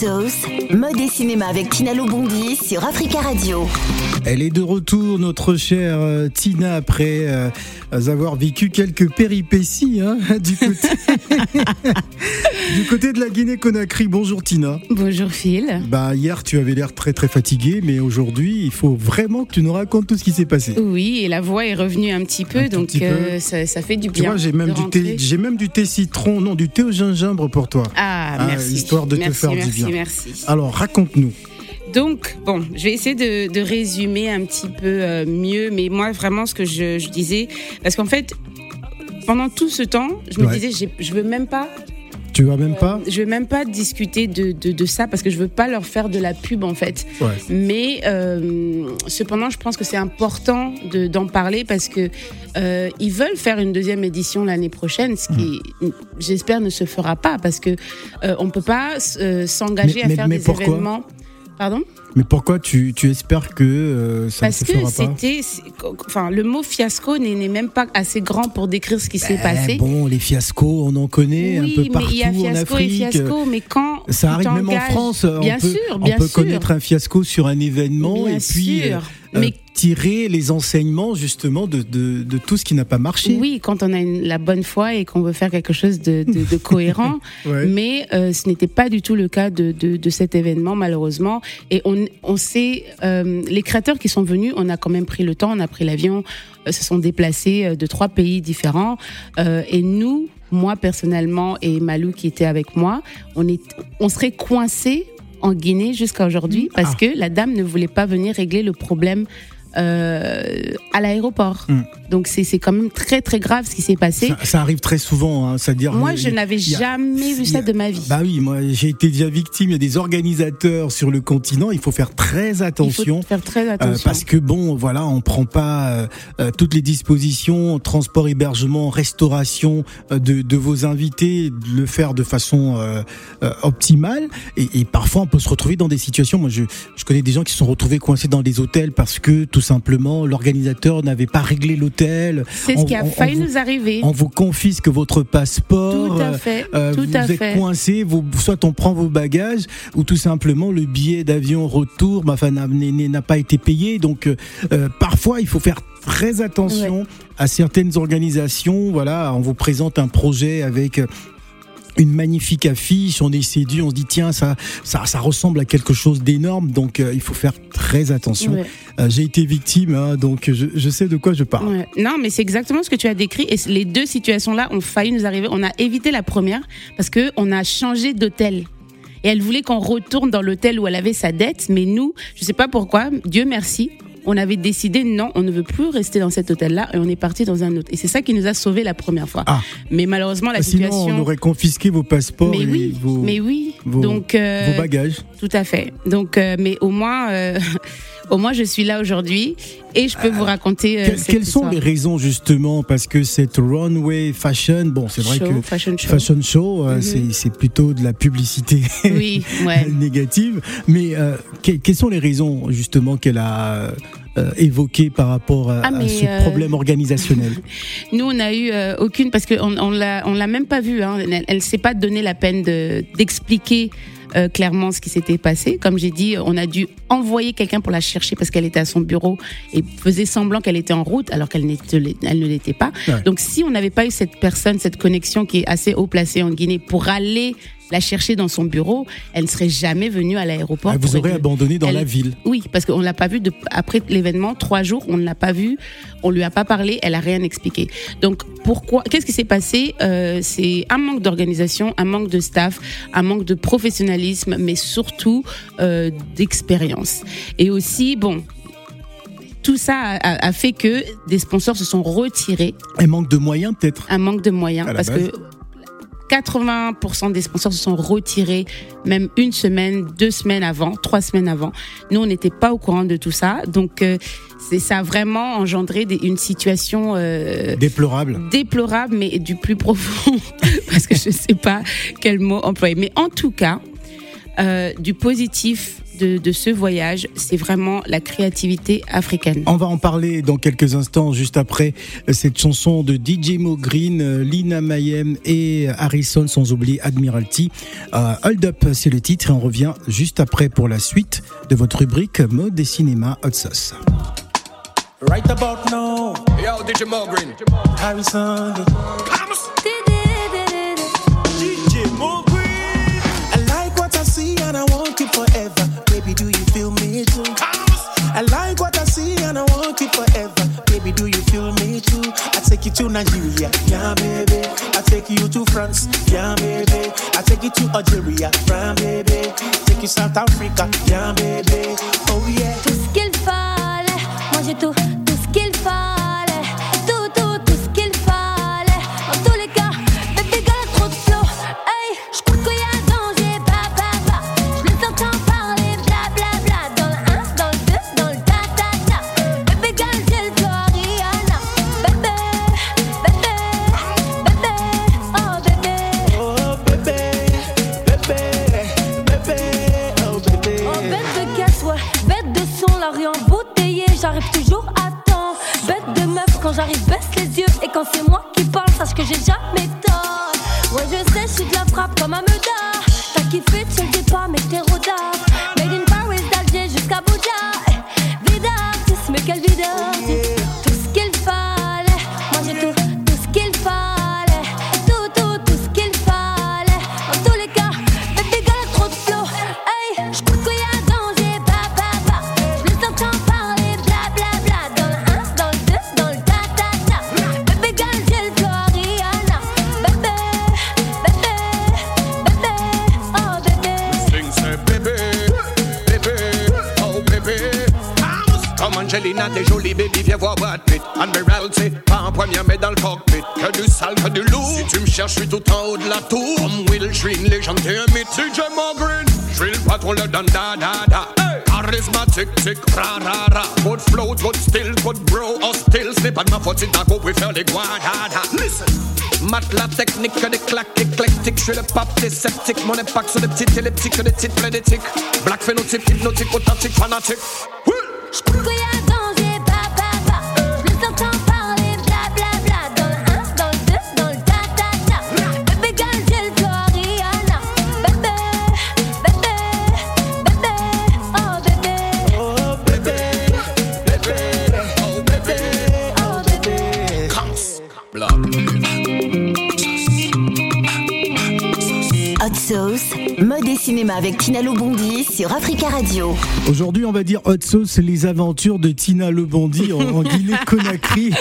Mode et cinéma avec Tina Lobondi sur Africa Radio. Elle est de retour, notre chère euh, Tina, après euh, avoir vécu quelques péripéties hein, du, côté... du côté de la Guinée-Conakry. Bonjour Tina. Bonjour Phil. Bah, hier, tu avais l'air très très fatigué, mais aujourd'hui, il faut vraiment que tu nous racontes tout ce qui s'est passé. Oui, et la voix est revenue un petit peu, donc euh, Ça, ça, fait du bien. Tu vois, j'ai même, du thé, j'ai même du thé citron, non, du thé au gingembre pour toi. Ah, ah merci. Histoire de te faire merci, du bien. Merci. Alors, raconte-nous. Donc, bon, je vais essayer de, de résumer un petit peu euh, mieux, mais moi, vraiment, ce que je, je disais, parce qu'en fait, pendant tout ce temps, je me Ouais. disais, je veux même pas Tu vas même pas je veux même pas discuter de, de, de ça parce que je veux pas leur faire de la pub en fait. Ouais. Mais euh, cependant, je pense que c'est important de- d'en parler parce que euh, ils veulent faire une deuxième édition l'année prochaine, ce qui, Hmm. j'espère, ne se fera pas parce que euh, on peut pas euh, s'engager à mais- faire mais des pourquoi? événements. Pardon Mais pourquoi tu, tu espères que euh, ça Parce ne se que fera pas c'était, enfin, le mot fiasco n'est même pas assez grand pour décrire ce qui s'est Eh passé. Bon, les fiascos, on en connaît oui, un peu mais partout il y a en fiasco et Afrique. fiasco, mais quand Ça arrive même en France. on bien peut, sûr, on peut sûr. connaître un fiasco sur un événement Bien et puis sûr. Euh, Mais- tirer les enseignements justement de, de, de tout ce qui n'a pas marché. Oui, quand on a une- la bonne foi et qu'on veut faire quelque chose de, cohérent. Ouais. Mais euh, ce n'était pas du tout le cas de, cet événement, malheureusement. Et on, on sait, euh, les créateurs qui sont venus, on a quand même pris le temps, on a pris l'avion, euh, se sont déplacés de trois pays différents. Et nous, moi personnellement et Malou qui était avec moi, on, est, on serait coincés en Guinée jusqu'à aujourd'hui parce Ah. que la dame ne voulait pas venir régler le problème à l'aéroport. Mm. Donc c'est c'est quand même très très grave ce qui s'est passé. Ça, ça arrive très souvent, hein, c'est-à-dire. Moi, je n'avais jamais vu ça de ma vie. Bah oui, moi j'ai été déjà victime. Il y a des organisateurs sur le continent. Il faut faire très Il faut attention. faire très Euh, attention. parce que bon, voilà, on prend pas euh, euh, toutes les dispositions, transport, hébergement, restauration euh, de, de vos invités, de le faire de façon euh, euh, optimale. Et, et parfois, on peut se retrouver dans des situations. Moi, je, je connais des gens qui se sont retrouvés coincés dans des hôtels parce que tout simplement l'organisateur n'avait pas réglé l'hôtel. C'est ce on- qui a failli vous- nous arriver. On vous confisque votre passeport. Tout à fait. Euh, tout vous à êtes fait. coincé, vous, soit on prend vos bagages, ou tout simplement le billet d'avion retour bah, enfin, n'a- pas été payé. Donc euh, euh, parfois, il faut faire très attention à certaines organisations. Voilà, on vous présente un projet avec. Une magnifique affiche, on est séduit, on se dit tiens ça ça, ça ressemble à quelque chose d'énorme, donc euh, il faut faire très attention. Ouais. Euh, J'ai été victime, hein, donc je, je sais de quoi je parle. Ouais. Non, mais c'est exactement ce que tu as décrit. Et les deux situations-là ont failli nous arriver. On a évité la première parce que on a changé d'hôtel. Et elle voulait qu'on retourne dans l'hôtel où elle avait sa dette, mais nous, je sais pas pourquoi, Dieu merci, on avait décidé non, on ne veut plus rester dans cet hôtel-là et on est parti dans un autre. Et c'est ça qui nous a sauvés la première fois. Ah. Mais malheureusement, la Sinon, situation. on aurait confisqué vos passeports mais et oui, vos, mais oui. vos- Donc, euh, vos bagages. Tout à fait. Donc, euh, mais au moins, euh, au moins, je suis là aujourd'hui et je peux vous raconter. Que- cette quelles sont les raisons justement Parce que cette runway fashion, bon, c'est vrai Show, que fashion show. fashion show, Mhm. c'est- plutôt de la publicité Oui, ouais. négative. Mais que- quelles sont les raisons justement qu'elle a euh, évoquées par rapport à, Ah, à ce euh, problème organisationnel Nous, on a eu euh, aucune parce qu'on on l'a, on l'a même pas vu. Hein. Elle, elle s'est pas donné la peine de d'expliquer. euh, clairement ce qui s'était passé. Comme j'ai dit, on a dû envoyer quelqu'un pour la chercher parce qu'elle était à son bureau et faisait semblant qu'elle était en route alors qu'elle n'était, elle ne l'était pas. Ouais. Donc si on n'avait pas eu cette personne, cette connexion qui est assez haut placée en Guinée pour aller la chercher dans son bureau, elle ne serait jamais venue à l'aéroport. Ah, Vous aurez abandonné dans elle- la ville. Oui, parce qu'on l'a pas vue de, après l'événement, trois jours, on ne l'a pas vue, on lui a pas parlé, elle a rien expliqué. Donc pourquoi Qu'est-ce qui s'est passé Euh, C'est un manque d'organisation, un manque de staff, un manque de professionnalisme, mais surtout euh, d'expérience. Et aussi, bon. Tout ça a, fait que des sponsors se sont retirés, Elle manque de moyens peut-être? Un manque de moyens, parce base. que 80% des sponsors se sont retirés, même une semaine, deux semaines avant, trois semaines avant. Nous, on n'était pas au courant de tout ça. Donc, euh, c'est ça a vraiment engendré des- une situation euh, Déplorable. déplorable, mais du plus profond, parce que je ne sais pas quel mot employer. Mais en tout cas, euh, du positif de, de ce voyage, c'est vraiment la créativité africaine. On va en parler dans quelques instants, juste après cette chanson de DJ Mo Green, Lina Mayem et Harrison, sans oublier Admiralty. Euh, Hold Up, c'est le titre, et on revient juste après pour la suite de votre rubrique mode et cinéma hot sauce. Right about now, Yo, DJ Mo Green. Harrison. Baby, do you feel me too? I like what I see and I want it forever. Baby, do you feel me too? I take you to Nigeria, yeah, baby. I take you to France, yeah, baby. I take you to Algeria, yeah, baby. Take you South Africa, yeah, baby. Oh yeah. tout ce qu'il fallait. Moi j'ai tout, j'arrive, baisse les yeux. Et quand c'est moi qui parle, sache que j'ai jamais tort. Ouais, je sais, je suis de la frappe comme un meuda. T'as kiffé, tu le dis pas, mais t'es roda. Made in Paris, d'Alger jusqu'à Bouddha. Vida artiste, mais quelle vida Angelina, t'es jolie baby, viens voir Brad Pitt. Admiralty, pas en première mais dans le cockpit. Que du sale, que du lourd. Si tu me cherches, je suis tout en haut de la tour. Comme Will, je suis une légende, t'es un mythe. DJ Mo Green, je suis le patron, le don da da da. Hey. Charismatique, tic, ra ra ra. Trop de flow, trop de style, trop de bro. Hostile, c'est pas de ma faute si t'as compris faire les guadada. Listen. Matelas technique, que des claques éclectiques. Je suis le pape sceptiques. Mon impact sur des petites elliptiques, que des titres frénétiques. Black phénotype, hypnotique, authentique, fanatique. Oui. J'crois qu'il y a danger, bah, bah, bah. J'les entends parler, bla, bla, bla. Dans le 1, dans le 2, dans le ta, ta, ta. Baby girl, j'ai le flow, Rihanna. Bébé, bébé, bébé, oh bébé. Oh bébé, bébé, Oh baby, Oh bébé. comes. Blood. Hot Sauce, mode et cinéma avec Tina Lobondi sur Africa Radio. Aujourd'hui, on va dire hot sauce, les aventures de Tina Lebondi en, en Guinée-Conakry.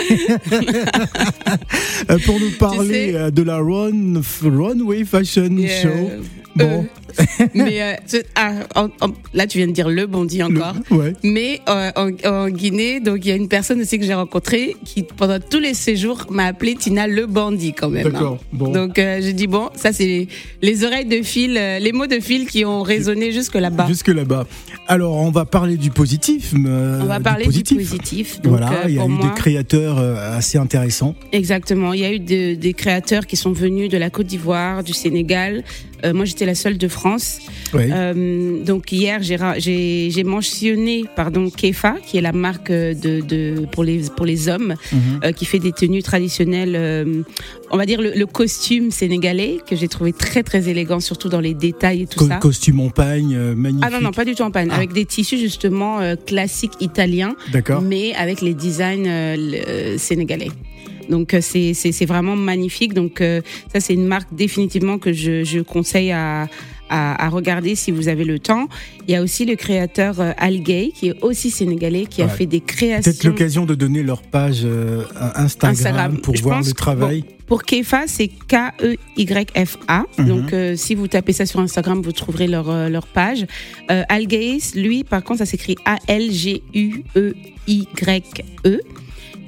Euh, Pour nous parler sais- euh, de la run, Runway Fashion Yeah. Show. Bon, Mais euh, ah, en- en- là, tu viens de dire le bondi encore. ouais. Mais euh, en, en Guinée, donc il y a une personne aussi que j'ai rencontrée qui pendant tous les séjours m'a appelé Tina le bandit quand même. hein. D'accord, bon. Donc euh, j'ai dit bon, ça c'est les oreilles de fil, euh, les mots de fil qui ont résonné jusque là-bas. jusque là-bas. Alors, on va parler du positif. On va du parler positif. du positif. Donc, Voilà, il y a eu moi, des créateurs assez intéressants. Exactement. Il y a eu de- des créateurs qui sont venus de la Côte d'Ivoire, du Sénégal. Euh, moi, j'étais la seule de France. Euh, donc hier, j'ai mentionné pardon Kefa, qui est la marque euh, de, de pour les pour les hommes, Mhm. euh, qui fait des tenues traditionnelles. on va dire le, le costume sénégalais que j'ai trouvé très très élégant, surtout dans les détails et tout Co- ça. costume en pagne, magnifique. Ah non non, pas du tout en panne, Ah. avec des tissus justement classiques italiens D'accord. mais avec les designs sénégalais. Donc euh, c'est vraiment magnifique. Donc euh, ça c'est une marque définitivement que je, je conseille à, à à regarder si vous avez le temps. Il y a aussi le créateur euh, Al Gay qui est aussi sénégalais qui a fait des Peut-être créations. l'occasion de donner leur page euh, Instagram, Instagram. pour Je voir le que- travail. bon, pour Kefa, c'est K-E-Y-F-A. Mhm. Donc, euh, si vous tapez ça sur Instagram, vous trouverez leur, leur page. Al Gaze, lui, par contre, ça s'écrit A-L-G-U-E-Y-E.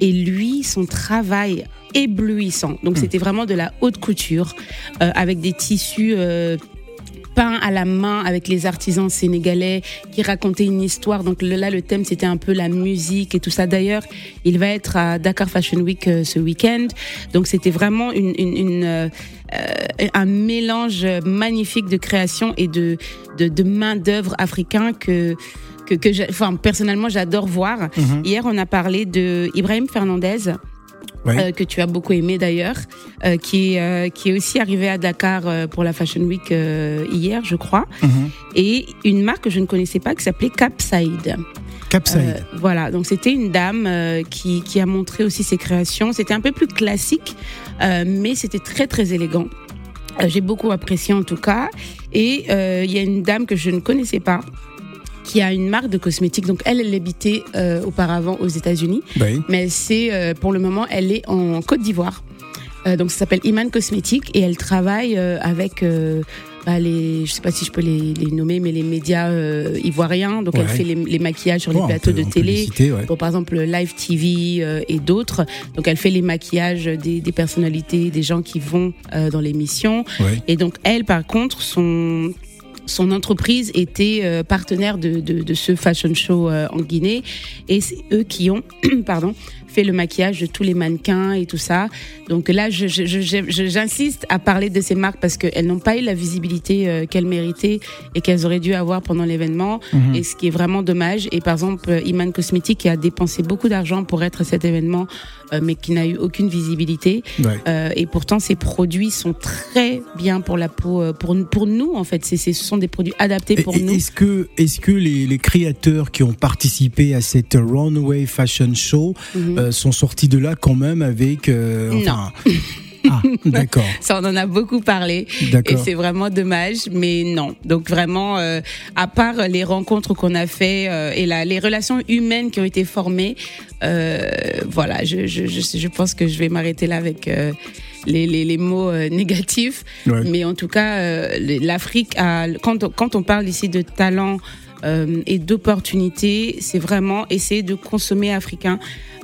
Et lui, son travail éblouissant. Donc, c'était vraiment de la haute couture euh, avec des tissus. euh, peint à la main avec les artisans sénégalais, qui racontait une histoire. Donc le- là, le thème, c'était un peu la musique et tout ça. D'ailleurs, il va être à Dakar Fashion Week euh, ce week-end. Donc c'était vraiment une, une, une, euh, un mélange magnifique de création et de, de, de main d'œuvre africain que que, enfin, personnellement j'adore voir. Mhm. Hier, on a parlé de Ibrahim Fernandez, Ouais. euh, que tu as beaucoup aimé d'ailleurs, euh, qui est euh, qui est aussi arrivé à Dakar pour la Fashion Week hier, je crois, Mhm. et une marque que je ne connaissais pas qui s'appelait Capside. Capside. Voilà, donc c'était une dame qui, qui a montré aussi ses créations. C'était un peu plus classique, mais c'était très très élégant. J'ai beaucoup apprécié en tout cas. Et il y a une dame que je ne connaissais pas qui a une marque de cosmétiques. Donc elle, elle habitait euh, auparavant aux États-Unis, Oui. mais c'est euh, pour le moment, elle est en Côte d'Ivoire. Euh, donc ça s'appelle Iman Cosmétiques et elle travaille euh, avec euh, bah, les, je sais pas si je peux les, les nommer, mais les médias euh, ivoiriens. Donc elle fait les, les maquillages sur les plateaux peut- de télé. les citer, ouais. Pour, par exemple Live TV euh, et d'autres. Donc elle fait les maquillages des, des personnalités, des gens qui vont euh, dans l'émission. Ouais. Et donc elle, par contre, son son entreprise était euh, partenaire de, ce fashion show euh, en Guinée. Et c'est eux qui ont pardon fait le maquillage de tous les mannequins et tout ça. Donc là, j'insiste à parler de ces marques parce qu'elles n'ont pas eu la visibilité euh, qu'elles méritaient et qu'elles auraient dû avoir pendant l'événement. Mhm. Et ce qui est vraiment dommage. Et par exemple, euh, Iman Cosmetics qui a dépensé beaucoup d'argent pour être à cet événement, euh, mais qui n'a eu aucune visibilité. Ouais. Euh, et pourtant, ces produits sont très bien pour la peau, pour, pour nous en fait. Ce sont des produits adaptés pour Et- nous. Est-ce que, est-ce que les, les créateurs qui ont participé à cette Runway Fashion Show Mhm. Euh, sont sortis de là quand même avec. euh, enfin, ah, d'accord, Ça, on en a beaucoup parlé. Et c'est vraiment dommage, mais non. Donc vraiment, euh, à part les rencontres qu'on a fait euh, et la, les relations humaines qui ont été formées, euh, voilà, je, je, je, je pense que je vais m'arrêter là avec les, les, les mots négatifs. Ouais. Mais en tout cas, l'Afrique a, quand, quand on parle ici de talent euh, et d'opportunités, c'est vraiment essayer de consommer africain.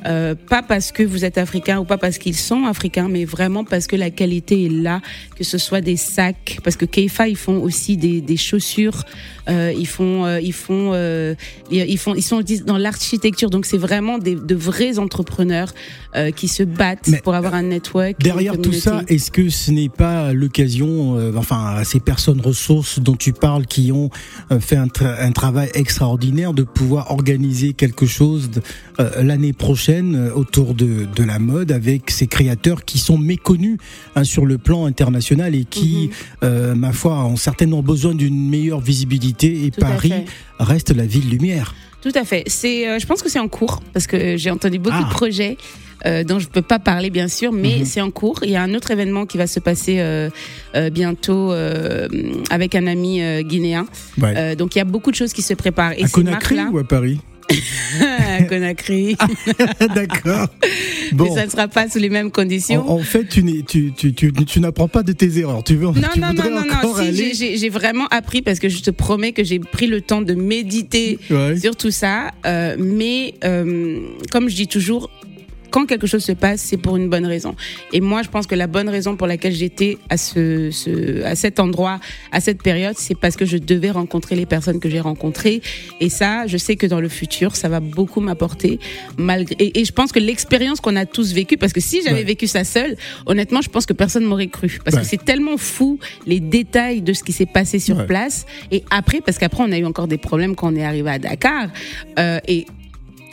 Euh, pas parce que vous êtes africain ou pas parce qu'ils sont africains, mais vraiment parce que la qualité est là, que ce soit des sacs, parce que Keifa ils font aussi des, des chaussures, euh, ils font euh, ils font euh, ils font ils sont dans l'architecture, donc c'est vraiment des, de vrais entrepreneurs euh, qui se battent Mais, pour avoir un network. Derrière tout ça, est-ce que ce n'est pas l'occasion, euh, enfin, à ces personnes ressources dont tu parles, qui ont euh, fait un, tra- un travail extraordinaire, de pouvoir organiser quelque chose euh, l'année prochaine euh, autour de, de la mode avec ces créateurs qui sont méconnus hein, sur le plan international et qui, Mhm. euh, ma foi, ont certainement besoin d'une meilleure visibilité. Et Tout Paris reste la ville lumière. Tout à fait. C'est, euh, je pense que c'est en cours parce que j'ai entendu beaucoup Ah. de projets euh, dont je peux pas parler bien sûr, mais Mhm. c'est en cours. Il y a un autre événement qui va se passer euh, euh, bientôt avec un ami guinéen. Ouais. Donc il y a beaucoup de choses qui se préparent. Et à Conakry ou à Paris à Conakry, D'accord. mais Bon. ça ne sera pas sous les mêmes conditions. En, en fait, tu, tu, tu, tu, tu n'apprends pas de tes erreurs. Tu veux, Non, non, non, non, si, j'ai- vraiment appris parce que je te promets que j'ai pris le temps de méditer Ouais. sur tout ça. Euh, mais euh, comme je dis toujours, quand quelque chose se passe, c'est pour une bonne raison. Et moi, je pense que la bonne raison pour laquelle j'étais à ce, ce, à cet endroit, à cette période, c'est parce que je devais rencontrer les personnes que j'ai rencontrées. Et ça, je sais que dans le futur, ça va beaucoup m'apporter. Malgré et, et je pense que l'expérience qu'on a tous vécue, parce que si j'avais Ouais. vécu ça seule, honnêtement, je pense que personne m'aurait cru, parce Ouais. que c'est tellement fou les détails de ce qui s'est passé sur Ouais. place. Et après, parce qu'après, on a eu encore des problèmes quand on est arrivé à Dakar. Euh, et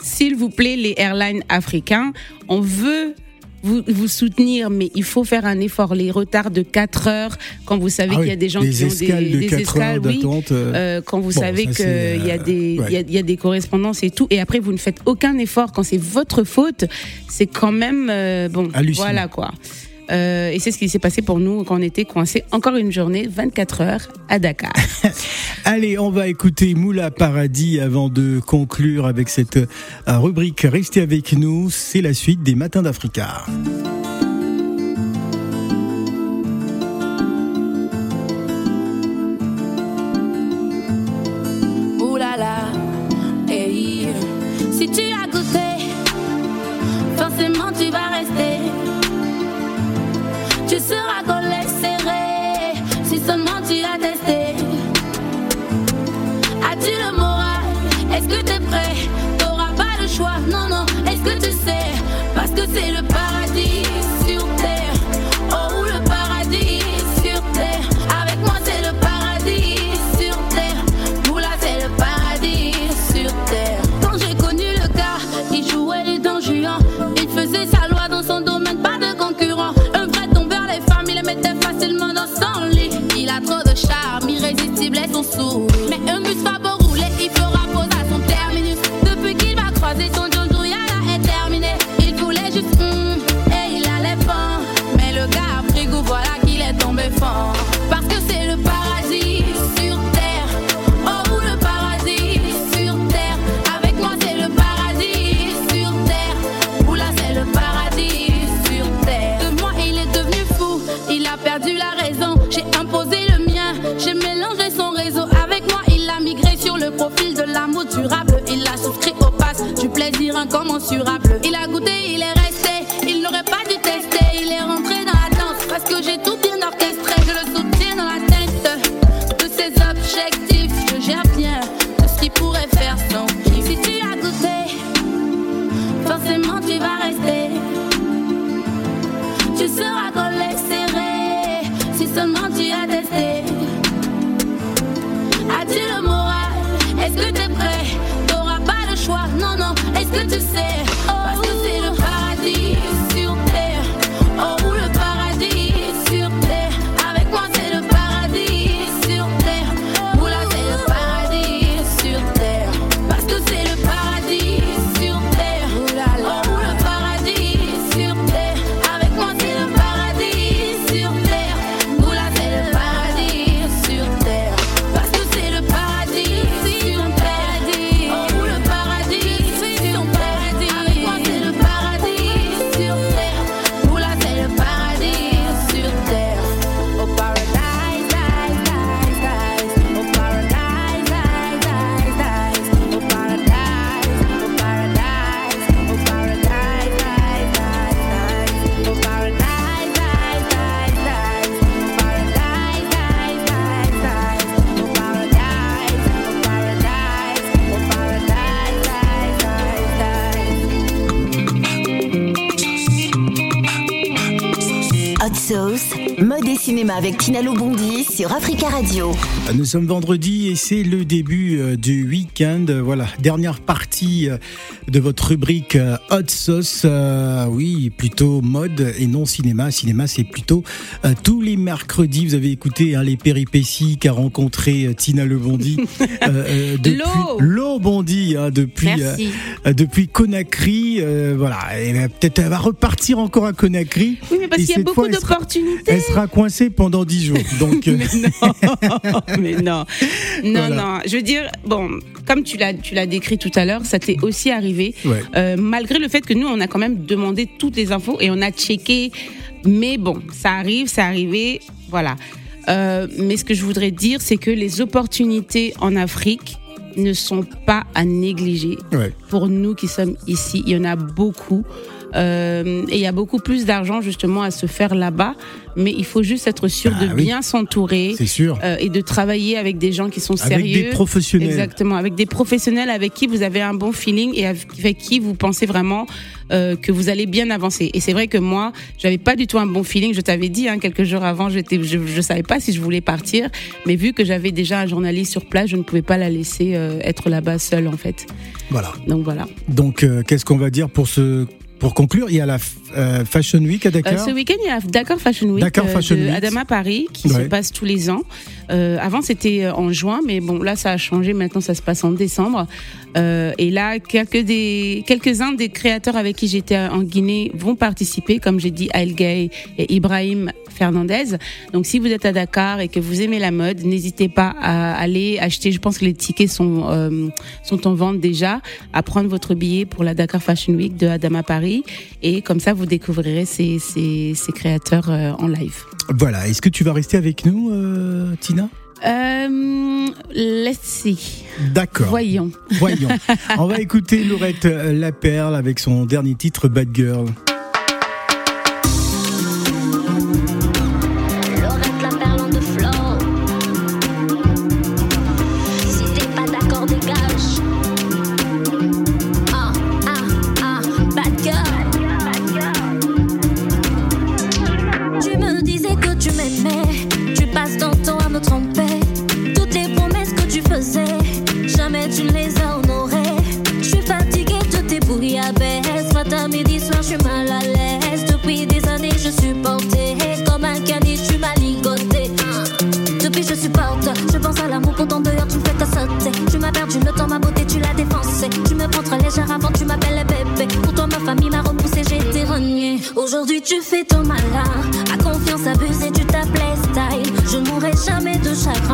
s'il vous plaît, les airlines africains, on veut vous, vous soutenir, mais il faut faire un effort. Les retards de 4 heures, quand vous savez Ah qu'il y a des gens qui ont des, de des 4 escales, oui. euh, Euh, quand vous Bon, savez qu'il y a euh, ouais. y a, il y a des correspondances et tout et après vous ne faites aucun effort quand c'est votre faute c'est quand même euh, bon voilà quoi Euh, et c'est ce qui s'est passé pour nous quand on était coincés encore une journée 24 heures à Dakar Allez, on va écouter Moula Paradis avant de conclure avec cette euh, rubrique. Restez avec nous, c'est la suite des Matins d'Africa. regret seulement tu as testé. Cinéma avec Tina Lobondi sur Africa Radio. Nous sommes vendredi et c'est le début euh, du week-end. Voilà, dernière partie euh, de votre rubrique euh, Hot Sauce. oui, plutôt mode et non cinéma. Cinéma, c'est plutôt tous les mercredis. Vous avez écouté hein, les péripéties qu'a rencontré Tina Lebondi. depuis L'eau Bondi, hein, depuis, depuis Conakry. voilà, peut-être elle va repartir encore à Conakry. Oui, mais parce qu'il y a beaucoup d'opportunités. Elle sera coincée pendant 10 jours. Donc, mais non, mais non, non, non. Je veux dire, bon, comme tu l'as, tu l'as décrit tout à l'heure, ça t'est aussi arrivé, euh, malgré le fait que nous, on a quand même demandé toutes les infos et on a checké. Mais bon, ça arrive, c'est arrivé, voilà. Euh, mais ce que je voudrais dire, c'est que les opportunités en Afrique ne sont pas à négliger. Pour nous qui sommes ici, il y en a beaucoup. Euh, et il y a beaucoup plus d'argent justement à se faire là-bas, mais il faut juste être sûr de ah bien s'entourer. Euh, et de travailler avec des gens qui sont sérieux. Avec des professionnels. Exactement, avec des professionnels avec qui vous avez un bon feeling et avec qui vous pensez vraiment euh, que vous allez bien avancer. Et c'est vrai que moi, j'avais pas du tout un bon feeling. Je t'avais dit hein, quelques jours avant, j'étais, je, je savais pas si je voulais partir, mais vu que j'avais déjà un journaliste sur place, je ne pouvais pas la laisser être là-bas seule en fait. Voilà. Donc voilà. Donc qu'est-ce qu'on va dire pour ce pour conclure, il y a la euh, Fashion Week à Dakar. Euh, ce week-end, il y a Dakar Fashion Week, Dakar euh, Fashion de Adama Paris qui se passe tous les ans. avant, c'était en juin, mais bon, là, ça a changé. Maintenant, ça se passe en décembre. et là, quelques des quelques-uns des créateurs avec qui j'étais en Guinée vont participer, comme j'ai dit, Aïl Gay et Ibrahim Fernandez. Donc, si vous êtes à Dakar et que vous aimez la mode, n'hésitez pas à aller acheter. Je pense que les tickets sont sont en vente déjà. À prendre votre billet pour la Dakar Fashion Week de Adama Paris et comme ça, vous découvrirez ces, créateurs euh, en live. Voilà. Est-ce que tu vas rester avec nous, euh, Tina? Euh, let's see. D'accord. Voyons. Voyons. On va écouter Laurette Laperle avec son dernier titre, Bad Girl. Tu fais ton malin. À confiance abusée, tu t'appelais style. Je mourrai jamais de chagrin.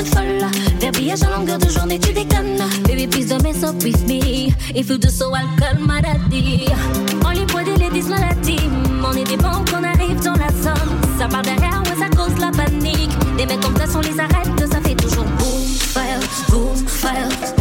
être à longueur de journée, tu déconnes. Baby, please don't mess up with me. If you do so, I'll call. On les boit des ladies, dans la team. On est des bombes qu'on arrive dans la zone. Ça part derrière, ouais, ça cause la panique. Des mecs comme ça, on les arrête, ça fait toujours boom, fire, boom, fire.